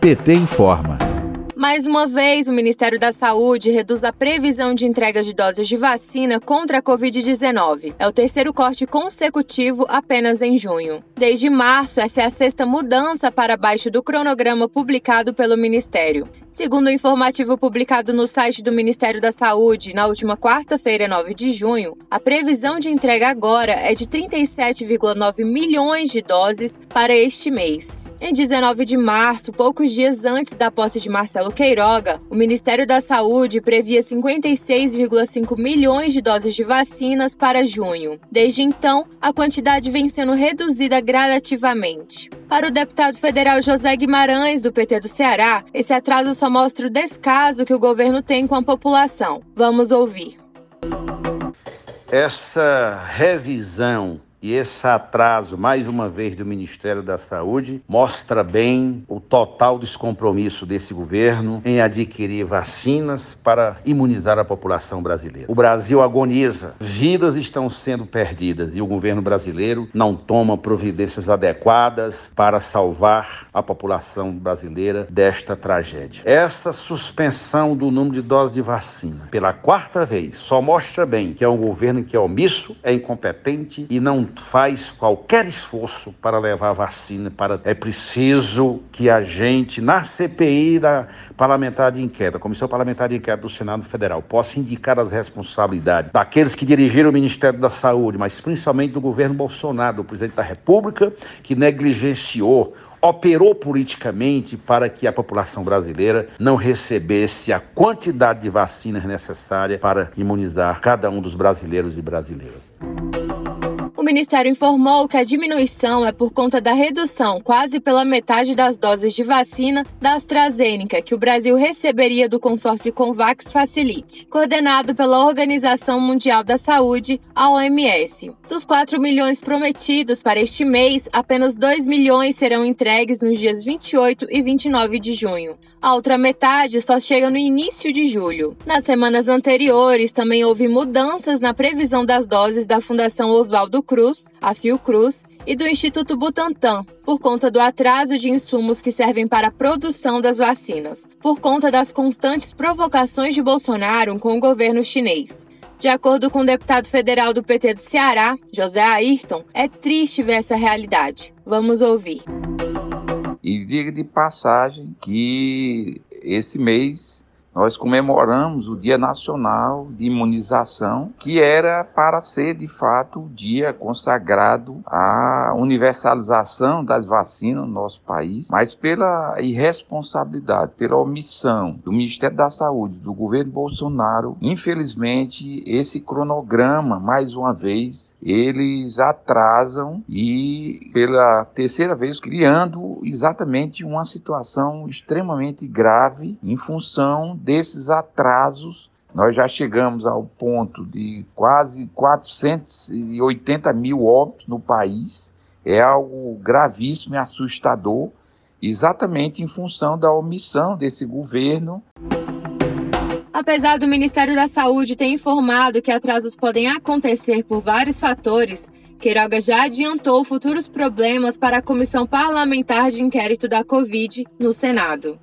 PT informa. Mais uma vez, o Ministério da Saúde reduz a previsão de entrega de doses de vacina contra a Covid-19. É o terceiro corte consecutivo apenas em junho. Desde março, essa é a sexta mudança para baixo do cronograma publicado pelo Ministério. Segundo o informativo publicado no site do Ministério da Saúde na última quarta-feira, 9 de junho, a previsão de entrega agora é de 37,9 milhões de doses para este mês. Em 19 de março, poucos dias antes da posse de Marcelo Queiroga, o Ministério da Saúde previa 56,5 milhões de doses de vacinas para junho. Desde então, a quantidade vem sendo reduzida gradativamente. Para o deputado federal José Guimarães, do PT do Ceará, esse atraso só mostra o descaso que o governo tem com a população. Vamos ouvir. Essa revisão e esse atraso, mais uma vez, do Ministério da Saúde, mostra bem o total descompromisso desse governo em adquirir vacinas para imunizar a população brasileira. O Brasil agoniza, vidas estão sendo perdidas e o governo brasileiro não toma providências adequadas para salvar a população brasileira desta tragédia. Essa suspensão do número de doses de vacina, pela quarta vez, só mostra bem que é um governo que é omisso, é incompetente e não faz qualquer esforço para levar a vacina. Para... É preciso que a gente, na CPI da parlamentar de inquérito, Comissão Parlamentar de Inquérito do Senado Federal, possa indicar as responsabilidades daqueles que dirigiram o Ministério da Saúde, mas principalmente do governo Bolsonaro, do presidente da República, que negligenciou operou politicamente para que a população brasileira não recebesse a quantidade de vacinas necessária para imunizar cada um dos brasileiros e brasileiras. Ministério informou que a diminuição é por conta da redução, quase pela metade das doses de vacina da AstraZeneca, que o Brasil receberia do consórcio Convax Facilite, coordenado pela Organização Mundial da Saúde, a OMS. Dos 4 milhões prometidos para este mês, apenas 2 milhões serão entregues nos dias 28 e 29 de junho. A outra metade só chega no início de julho. Nas semanas anteriores, também houve mudanças na previsão das doses da Fundação Oswaldo Cruz Cruz, a Fiocruz e do Instituto Butantan, por conta do atraso de insumos que servem para a produção das vacinas, por conta das constantes provocações de Bolsonaro com o governo chinês. De acordo com o deputado federal do PT do Ceará, José Ayrton, é triste ver essa realidade. Vamos ouvir. E diga de passagem que esse mês nós comemoramos o Dia Nacional de Imunização, que era para ser de fato o dia consagrado à universalização das vacinas no nosso país, mas pela irresponsabilidade, pela omissão do Ministério da Saúde, do governo Bolsonaro, infelizmente esse cronograma, mais uma vez, eles atrasam e pela terceira vez criando exatamente uma situação extremamente grave em função desses atrasos, nós já chegamos ao ponto de quase 480 mil óbitos no país. É algo gravíssimo e assustador, exatamente em função da omissão desse governo. Apesar do Ministério da Saúde ter informado que atrasos podem acontecer por vários fatores, Queiroga já adiantou futuros problemas para a Comissão Parlamentar de Inquérito da Covid no Senado.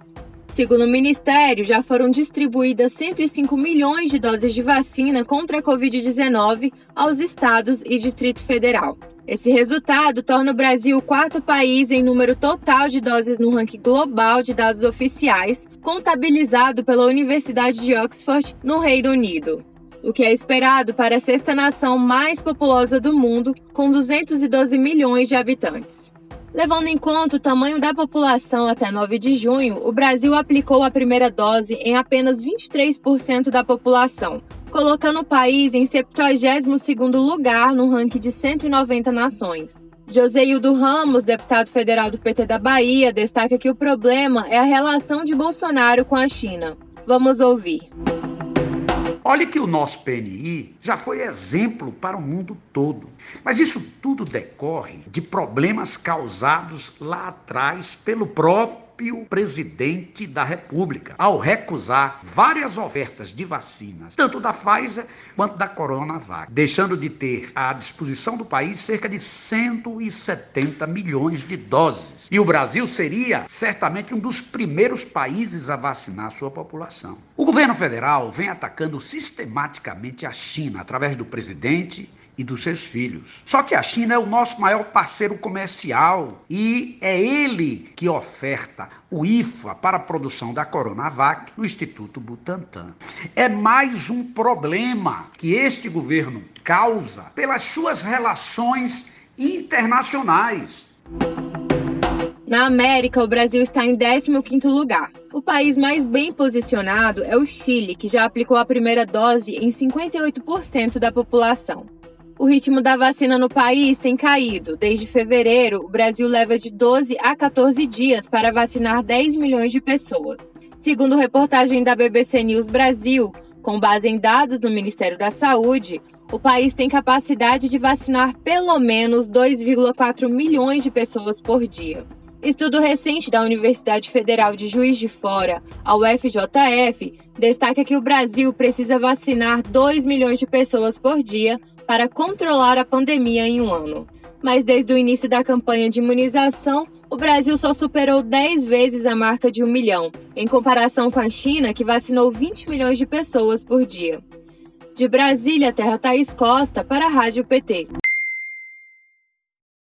Segundo o Ministério, já foram distribuídas 105 milhões de doses de vacina contra a Covid-19 aos estados e Distrito Federal. Esse resultado torna o Brasil o quarto país em número total de doses no ranking global de dados oficiais, contabilizado pela Universidade de Oxford, no Reino Unido. O que é esperado para a sexta nação mais populosa do mundo, com 212 milhões de habitantes. Levando em conta o tamanho da população até 9 de junho, o Brasil aplicou a primeira dose em apenas 23% da população, colocando o país em 72º lugar no ranking de 190 nações. Joseildo Ramos, deputado federal do PT da Bahia, destaca que o problema é a relação de Bolsonaro com a China. Vamos ouvir. Olha que o nosso PNI já foi exemplo para o mundo todo. Mas isso tudo decorre de problemas causados lá atrás pelo próprio próprio presidente da República, ao recusar várias ofertas de vacinas, tanto da Pfizer quanto da Coronavac, deixando de ter à disposição do país cerca de 170 milhões de doses. E o Brasil seria certamente um dos primeiros países a vacinar sua população. O governo federal vem atacando sistematicamente a China através do presidente e dos seus filhos. Só que a China é o nosso maior parceiro comercial e é ele que oferta o IFA para a produção da Coronavac no Instituto Butantan. É mais um problema que este governo causa pelas suas relações internacionais. Na América, o Brasil está em 15º lugar. O país mais bem posicionado é o Chile, que já aplicou a primeira dose em 58% da população. O ritmo da vacina no país tem caído. Desde fevereiro, o Brasil leva de 12 a 14 dias para vacinar 10 milhões de pessoas. Segundo reportagem da BBC News Brasil, com base em dados do Ministério da Saúde, o país tem capacidade de vacinar pelo menos 2,4 milhões de pessoas por dia. Estudo recente da Universidade Federal de Juiz de Fora, a UFJF, destaca que o Brasil precisa vacinar 2 milhões de pessoas por dia para controlar a pandemia em um ano. Mas desde o início da campanha de imunização, o Brasil só superou 10 vezes a marca de um milhão, em comparação com a China, que vacinou 20 milhões de pessoas por dia. De Brasília, Terra Thaís Costa, para a Rádio PT.